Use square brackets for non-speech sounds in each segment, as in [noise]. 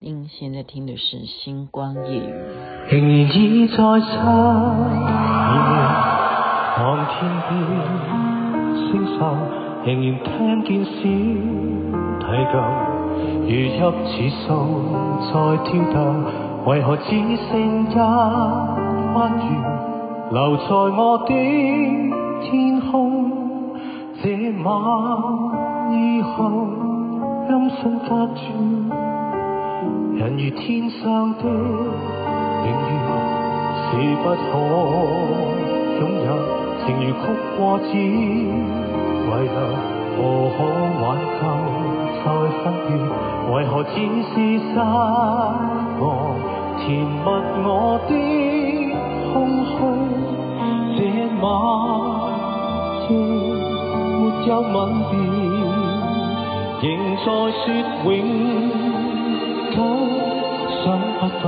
您现在听的是《星光夜语》。仍然倚在深夜，看天边星宿，仍然听见小提琴，如泣似诉在跳动，为何只剩一弯月留在我的天空？这晚以后，音讯隔绝。人如天上的明月，是不可拥有；情如曲过只遗留，何可挽救再分别？为何只是失望，填密我的空虚？这晚夜没有吻别，仍在说永。想不到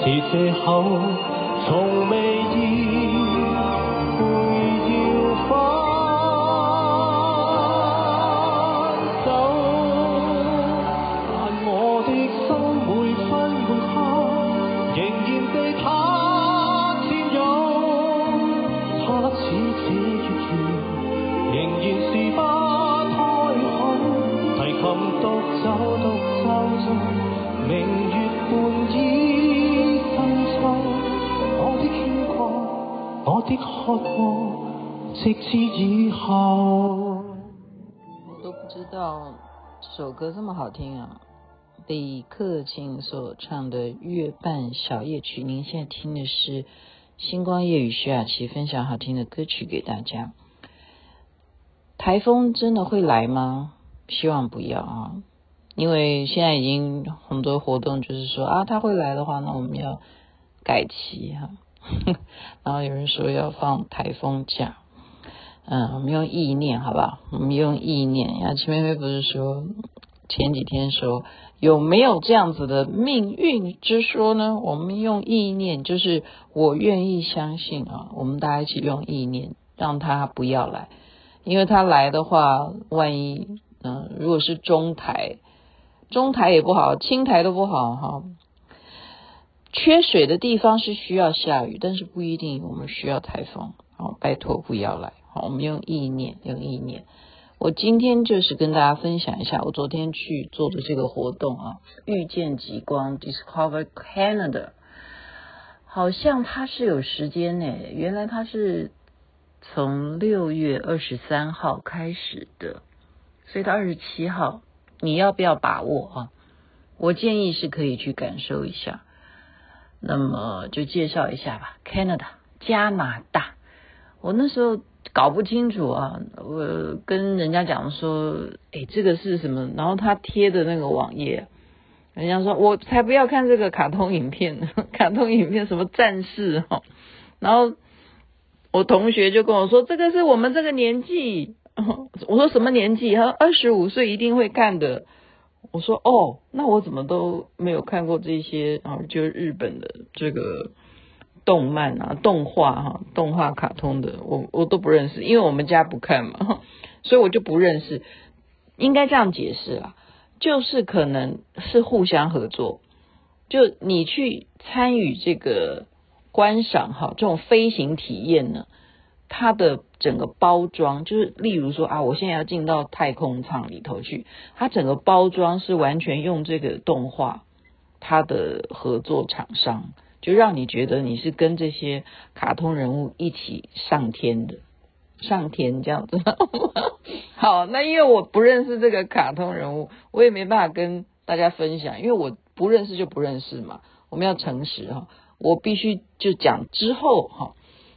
是借口，从未意会要歌这么好听啊！李克勤所唱的《月半小夜曲》，您现在听的是《星光夜雨》，徐雅琪分享好听的歌曲给大家。台风真的会来吗？希望不要啊！因为现在已经很多活动，就是说啊，他会来的话，那我们要改期哈。[laughs] 然后有人说要放台风假，嗯，我们用意念，好不好？我们用意念。雅琪妹妹不是说前几天说有没有这样子的命运之说呢？我们用意念，就是我愿意相信啊。我们大家一起用意念，让他不要来，因为他来的话，万一嗯，如果是中台。中台也不好，轻台都不好哈。缺水的地方是需要下雨，但是不一定我们需要台风。好，拜托不要来。好，我们用意念，用意念。我今天就是跟大家分享一下，我昨天去做的这个活动啊，遇见极光 Discover Canada，好像它是有时间呢。原来它是从六月二十三号开始的，所以到二十七号。你要不要把握啊？我建议是可以去感受一下。那么就介绍一下吧，Canada 加拿大。我那时候搞不清楚啊，我跟人家讲说，哎，这个是什么？然后他贴的那个网页，人家说我才不要看这个卡通影片，[laughs] 卡通影片什么战士哈。然后我同学就跟我说，这个是我们这个年纪。我说什么年纪？他说二十五岁一定会看的。我说哦，那我怎么都没有看过这些啊？就是日本的这个动漫啊、动画哈、动画卡通的，我我都不认识，因为我们家不看嘛，所以我就不认识。应该这样解释啦，就是可能是互相合作，就你去参与这个观赏哈，这种飞行体验呢。它的整个包装，就是例如说啊，我现在要进到太空舱里头去，它整个包装是完全用这个动画，它的合作厂商就让你觉得你是跟这些卡通人物一起上天的，上天这样子。[laughs] 好，那因为我不认识这个卡通人物，我也没办法跟大家分享，因为我不认识就不认识嘛，我们要诚实哈，我必须就讲之后哈。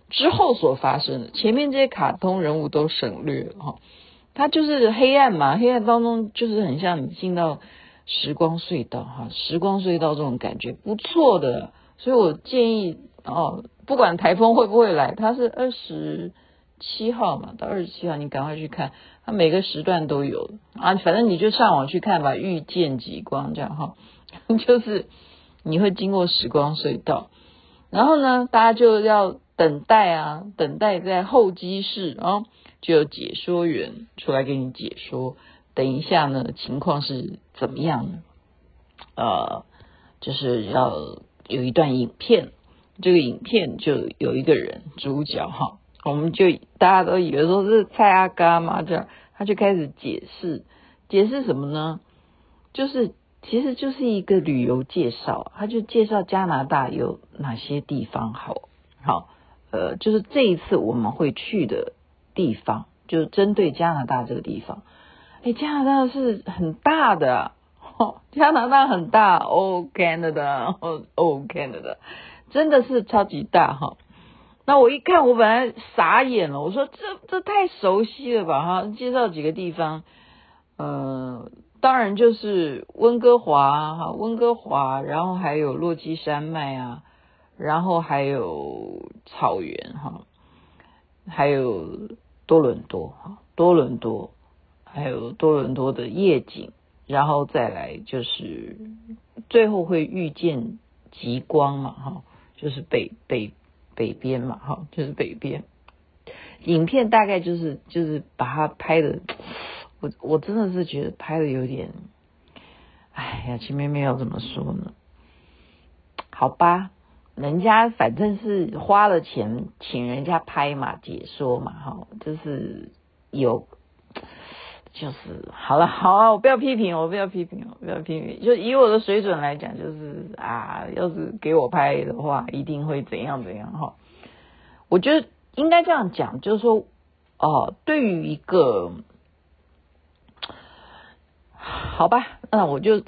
之后所发生的，前面这些卡通人物都省略哈，它就是黑暗嘛，黑暗当中就是很像你进到时光隧道哈，时光隧道这种感觉不错的，所以我建议哦，不管台风会不会来，它是二十七号嘛，到二十七号你赶快去看，它每个时段都有啊，反正你就上网去看吧，遇见极光这样哈，[laughs] 就是你会经过时光隧道，然后呢，大家就要。等待啊，等待在候机室啊，就有解说员出来给你解说。等一下呢，情况是怎么样呢？呃，就是要有一段影片，这个影片就有一个人主角哈，我们就大家都以为说是蔡阿嘎嘛，这样他就开始解释，解释什么呢？就是其实就是一个旅游介绍，他就介绍加拿大有哪些地方好，好，呃，就是这一次我们会去的地方，就针对加拿大这个地方。哎，加拿大是很大的，加拿大很大，Oh Canada，Oh Oh Canada，真的是超级大哈。那我一看，我本来傻眼了，我说这这太熟悉了吧哈。介绍几个地方，呃，当然就是温哥华哈，温哥华，然后还有落基山脉啊，然后还有草原哈，还有多伦多哈，多伦多。还有多伦多的夜景，然后再来就是最后会遇见极光嘛，哈，就是北北北边嘛，哈，就是北边。影片大概就是就是把它拍的，我我真的是觉得拍的有点，哎呀，前面没有怎么说呢？好吧，人家反正是花了钱请人家拍嘛，解说嘛，哈，就是有。就是好了，好啊，我不要批评，我不要批评，我不要批评。就以我的水准来讲，就是啊，要是给我拍的话，一定会怎样怎样哈。我觉得应该这样讲，就是说，哦，对于一个，好吧，那我就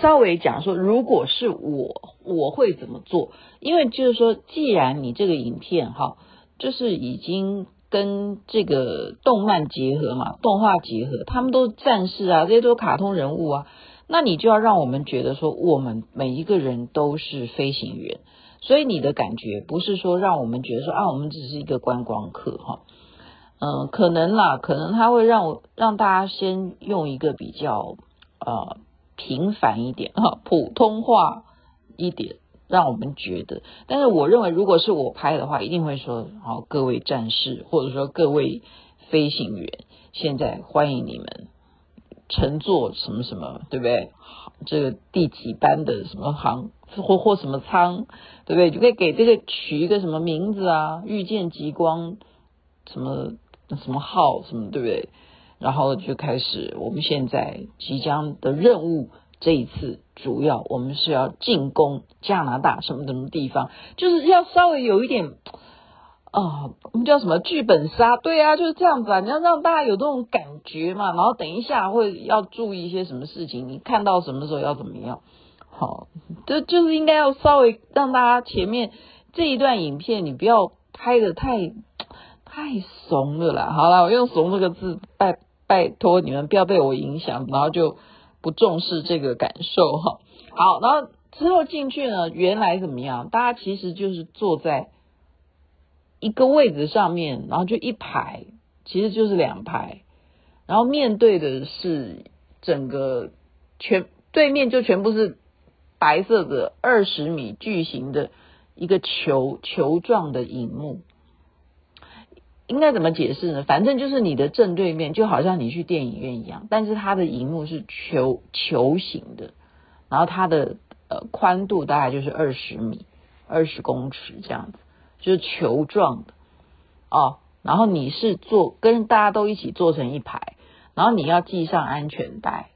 稍微讲说，如果是我，我会怎么做？因为就是说，既然你这个影片哈，就是已经。跟这个动漫结合嘛，动画结合，他们都是战士啊，这些都是卡通人物啊。那你就要让我们觉得说，我们每一个人都是飞行员。所以你的感觉不是说让我们觉得说啊，我们只是一个观光客哈。嗯，可能啦，可能他会让我让大家先用一个比较呃平凡一点哈，普通话一点。让我们觉得，但是我认为，如果是我拍的话，一定会说：好，各位战士，或者说各位飞行员，现在欢迎你们乘坐什么什么，对不对？这个第几班的什么航或或什么舱，对不对？就可以给这个取一个什么名字啊？遇见极光，什么什么号，什么对不对？然后就开始我们现在即将的任务。这一次主要我们是要进攻加拿大什么什么地方，就是要稍微有一点啊、哦，我们叫什么剧本杀？对啊，就是这样子啊，你要让大家有这种感觉嘛。然后等一下会要注意一些什么事情，你看到什么时候要怎么样？好，这就是应该要稍微让大家前面这一段影片，你不要拍的太太怂了啦。好了，我用“怂”这个字，拜拜托你们不要被我影响，然后就。不重视这个感受哈，好，然后之后进去呢，原来怎么样？大家其实就是坐在一个位置上面，然后就一排，其实就是两排，然后面对的是整个全对面就全部是白色的二十米巨型的一个球球状的荧幕。应该怎么解释呢？反正就是你的正对面，就好像你去电影院一样，但是它的荧幕是球球形的，然后它的呃宽度大概就是二十米、二十公尺这样子，就是球状的哦。然后你是坐跟大家都一起坐成一排，然后你要系上安全带，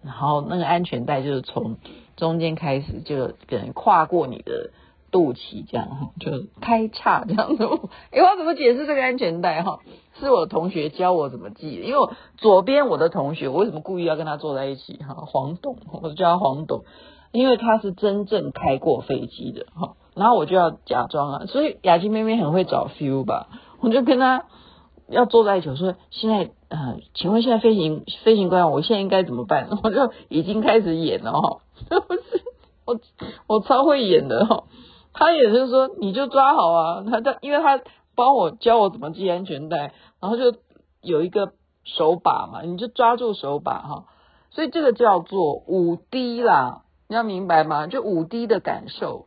然后那个安全带就是从中间开始就可能跨过你的。肚脐这样哈，就开叉这样子。[laughs] 哎，我要怎么解释这个安全带哈？是我同学教我怎么系的。因为我左边我的同学，我为什么故意要跟他坐在一起哈？黄董，我就叫他黄董，因为他是真正开过飞机的哈。然后我就要假装啊，所以雅琪妹妹很会找 feel 吧？我就跟他要坐在一起，我说现在呃，请问现在飞行飞行官，我现在应该怎么办？[laughs] 我就已经开始演了哈，[laughs] 不是我我超会演的哈。他也是说，你就抓好啊！他他，因为他帮我教我怎么系安全带，然后就有一个手把嘛，你就抓住手把哈。所以这个叫做五 D 啦，你要明白吗？就五 D 的感受，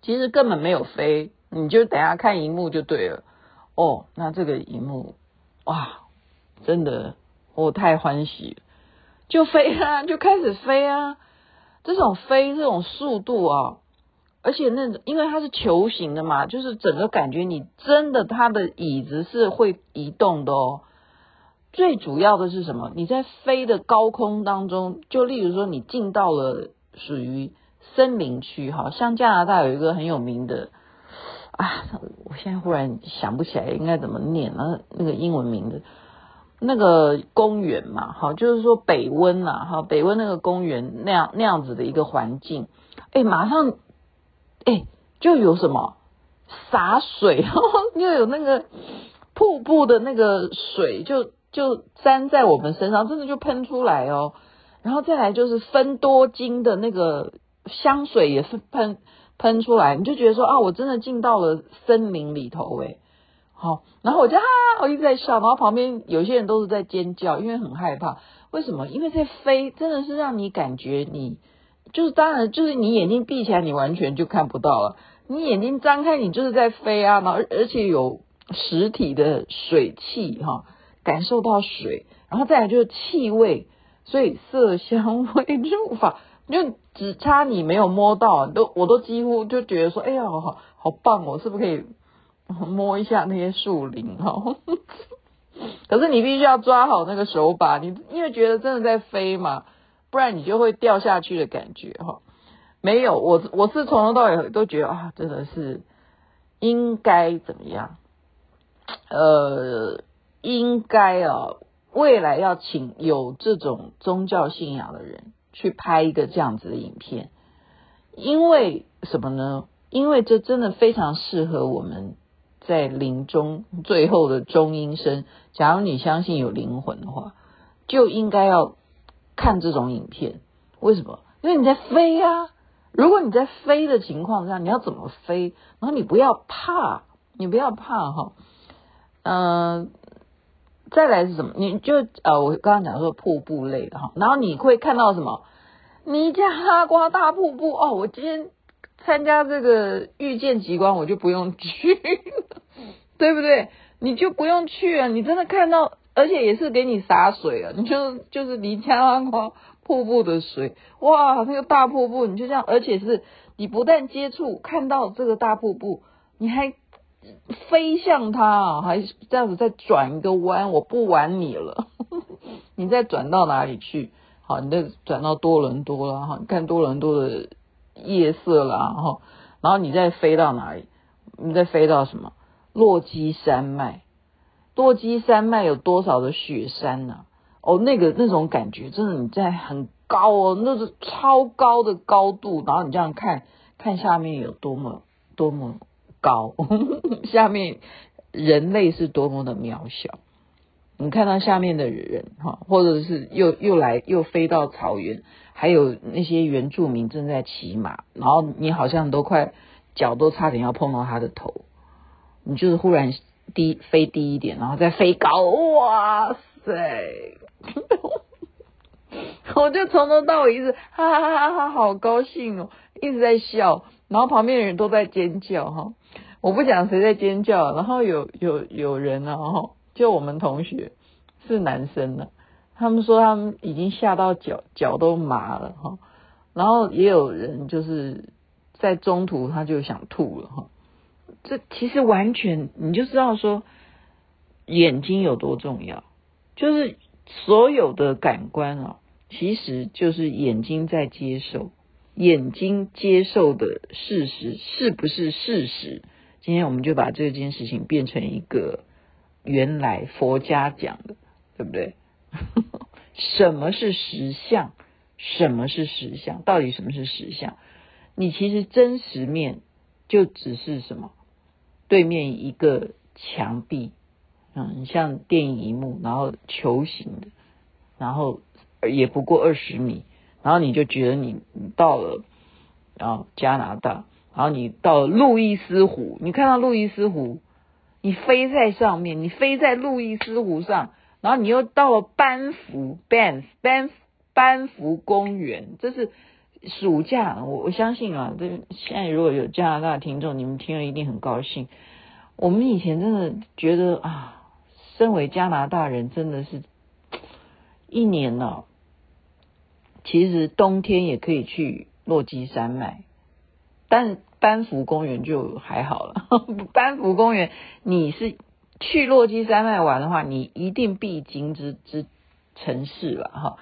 其实根本没有飞，你就等下看荧幕就对了。哦，那这个荧幕哇，真的我太欢喜，就飞啊，就开始飞啊。这种飞这种速度啊，而且那因为它是球形的嘛，就是整个感觉你真的它的椅子是会移动的哦。最主要的是什么？你在飞的高空当中，就例如说你进到了属于森林区，哈，像加拿大有一个很有名的啊，我现在忽然想不起来应该怎么念了，那个英文名字，那个公园嘛，哈，就是说北温呐，哈，北温那个公园那样那样子的一个环境，哎，马上，哎，就有什么洒水，[laughs] 又有那个瀑布的那个水就。就粘在我们身上，真的就喷出来哦。然后再来就是芬多精的那个香水也是喷喷出来，你就觉得说啊，我真的进到了森林里头诶。好，然后我就啊，我一直在笑，然后旁边有些人都是在尖叫，因为很害怕。为什么？因为在飞，真的是让你感觉你就是当然就是你眼睛闭起来，你完全就看不到了。你眼睛张开，你就是在飞啊，然后而且有实体的水汽哈。感受到水，然后再来就是气味，所以色香味触法，就只差你没有摸到，都我都几乎就觉得说，哎呀，好好棒哦，是不是可以摸一下那些树林哈？[laughs] 可是你必须要抓好那个手把，你因为觉得真的在飞嘛，不然你就会掉下去的感觉哈。没有，我我是从头到尾都觉得啊，真的是应该怎么样？呃。应该啊，未来要请有这种宗教信仰的人去拍一个这样子的影片，因为什么呢？因为这真的非常适合我们在临终最后的中阴身。假如你相信有灵魂的话，就应该要看这种影片。为什么？因为你在飞啊！如果你在飞的情况下，你要怎么飞？然后你不要怕，你不要怕哈，嗯。再来是什么？你就呃，我刚刚讲说瀑布类的哈，然后你会看到什么？尼加拉瓜大瀑布哦！我今天参加这个遇见极光，我就不用去，[laughs] 对不对？你就不用去啊！你真的看到，而且也是给你洒水啊！你就就是尼加拉瀑布的水，哇，那个大瀑布，你就这样，而且是你不但接触看到这个大瀑布，你还。飞向它啊，还这样子再转一个弯？我不玩你了，[laughs] 你再转到哪里去？好，你再转到多伦多了哈，你看多伦多的夜色啦哈，然后你再飞到哪里？你再飞到什么？落基山脉？多基山脉有多少的雪山呢？哦，那个那种感觉，真的你在很高哦，那是超高的高度，然后你这样看看下面有多么多么。高，[laughs] 下面人类是多么的渺小。你看到下面的人哈，或者是又又来又飞到草原，还有那些原住民正在骑马，然后你好像都快脚都差点要碰到他的头，你就是忽然低飞低一点，然后再飞高，哇塞！[laughs] 我就从头到尾一直哈哈哈哈，好高兴哦，一直在笑，然后旁边的人都在尖叫哈。我不讲谁在尖叫，然后有有有人呢，哈，就我们同学是男生呢，他们说他们已经吓到脚脚都麻了哈，然后也有人就是在中途他就想吐了哈，这其实完全你就知道说眼睛有多重要，就是所有的感官啊，其实就是眼睛在接受，眼睛接受的事实是不是事实？今天我们就把这件事情变成一个原来佛家讲的，对不对？[laughs] 什么是实相？什么是实相？到底什么是实相？你其实真实面就只是什么？对面一个墙壁，嗯，像电影一幕，然后球形的，然后也不过二十米，然后你就觉得你到了啊加拿大。然后你到了路易斯湖，你看到路易斯湖，你飞在上面，你飞在路易斯湖上，然后你又到了班夫班班班夫公园，这是暑假，我我相信啊，这现在如果有加拿大听众，你们听了一定很高兴。我们以前真的觉得啊，身为加拿大人，真的是一年呢、啊，其实冬天也可以去落基山脉，但班夫公园就还好了。[laughs] 班夫公园，你是去落基山脉玩的话，你一定必经之之城市了哈。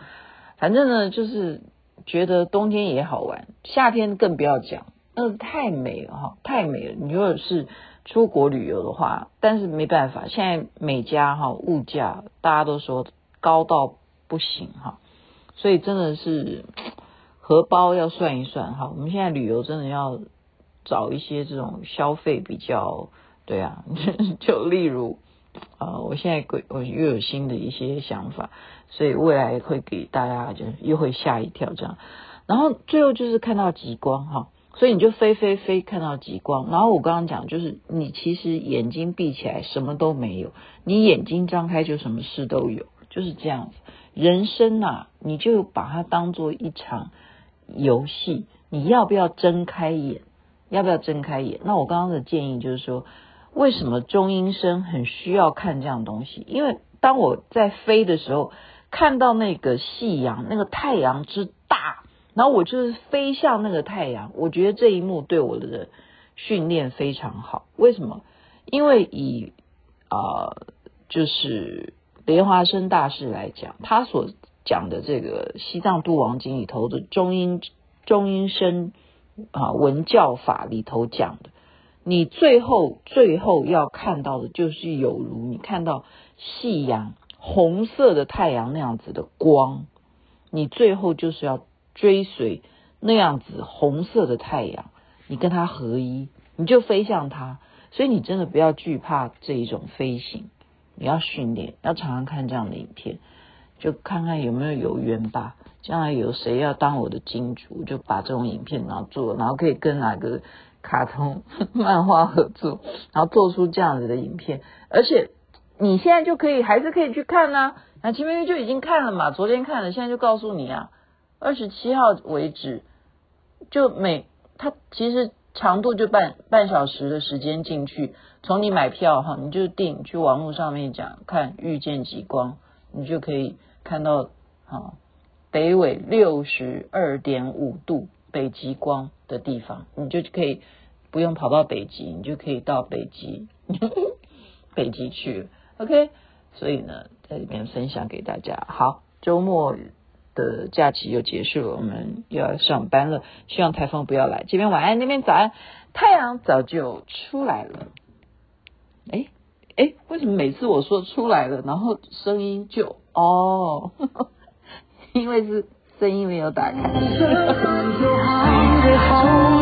反正呢，就是觉得冬天也好玩，夏天更不要讲，那太美了哈，太美了。你如果是出国旅游的话，但是没办法，现在每家哈物价大家都说高到不行哈，所以真的是荷包要算一算哈。我们现在旅游真的要找一些这种消费比较对啊，[laughs] 就例如啊，我现在我又有新的一些想法，所以未来会给大家就又会吓一跳这样，然后最后就是看到极光哈。所以你就飞飞飞看到极光，然后我刚刚讲就是你其实眼睛闭起来什么都没有，你眼睛张开就什么事都有，就是这样子。人生呐，你就把它当做一场游戏，你要不要睁开眼？要不要睁开眼？那我刚刚的建议就是说，为什么中阴身很需要看这样东西？因为当我在飞的时候，看到那个夕阳，那个太阳之大。然后我就是飞向那个太阳，我觉得这一幕对我的训练非常好。为什么？因为以啊、就是莲花生大师来讲，他所讲的这个《西藏度王经》里头的中阴中阴身啊文教法里头讲的，你最后最后要看到的，就是有如你看到夕阳红色的太阳那样子的光，你最后就是要。追随那样子红色的太阳，你跟它合一，你就飞向它。所以你真的不要惧怕这一种飞行，你要训练，要常常看这样的影片，就看看有没有有缘吧。将来有谁要当我的金主，就把这种影片然后做，然后可以跟哪个卡通 [laughs] 漫画合作，然后做出这样子的影片。而且你现在就可以，还是可以去看啊。那前面就已经看了嘛，昨天看了，现在就告诉你啊。二十七号为止，就每它其实长度就半半小时的时间进去，从你买票哈，你就订去网络上面讲看遇见极光，你就可以看到哈北纬六十二点五度北极光的地方，你就可以不用跑到北极，你就可以到北极 [laughs] 北极去 OK，所以呢，在这边分享给大家。好，周末。的假期又结束了，我们又要上班了。希望台风不要来。这边晚安，那边早安。太阳早就出来了。哎哎，为什么每次我说出来了，然后声音就哦，[laughs] 因为是声音没有打开。[laughs]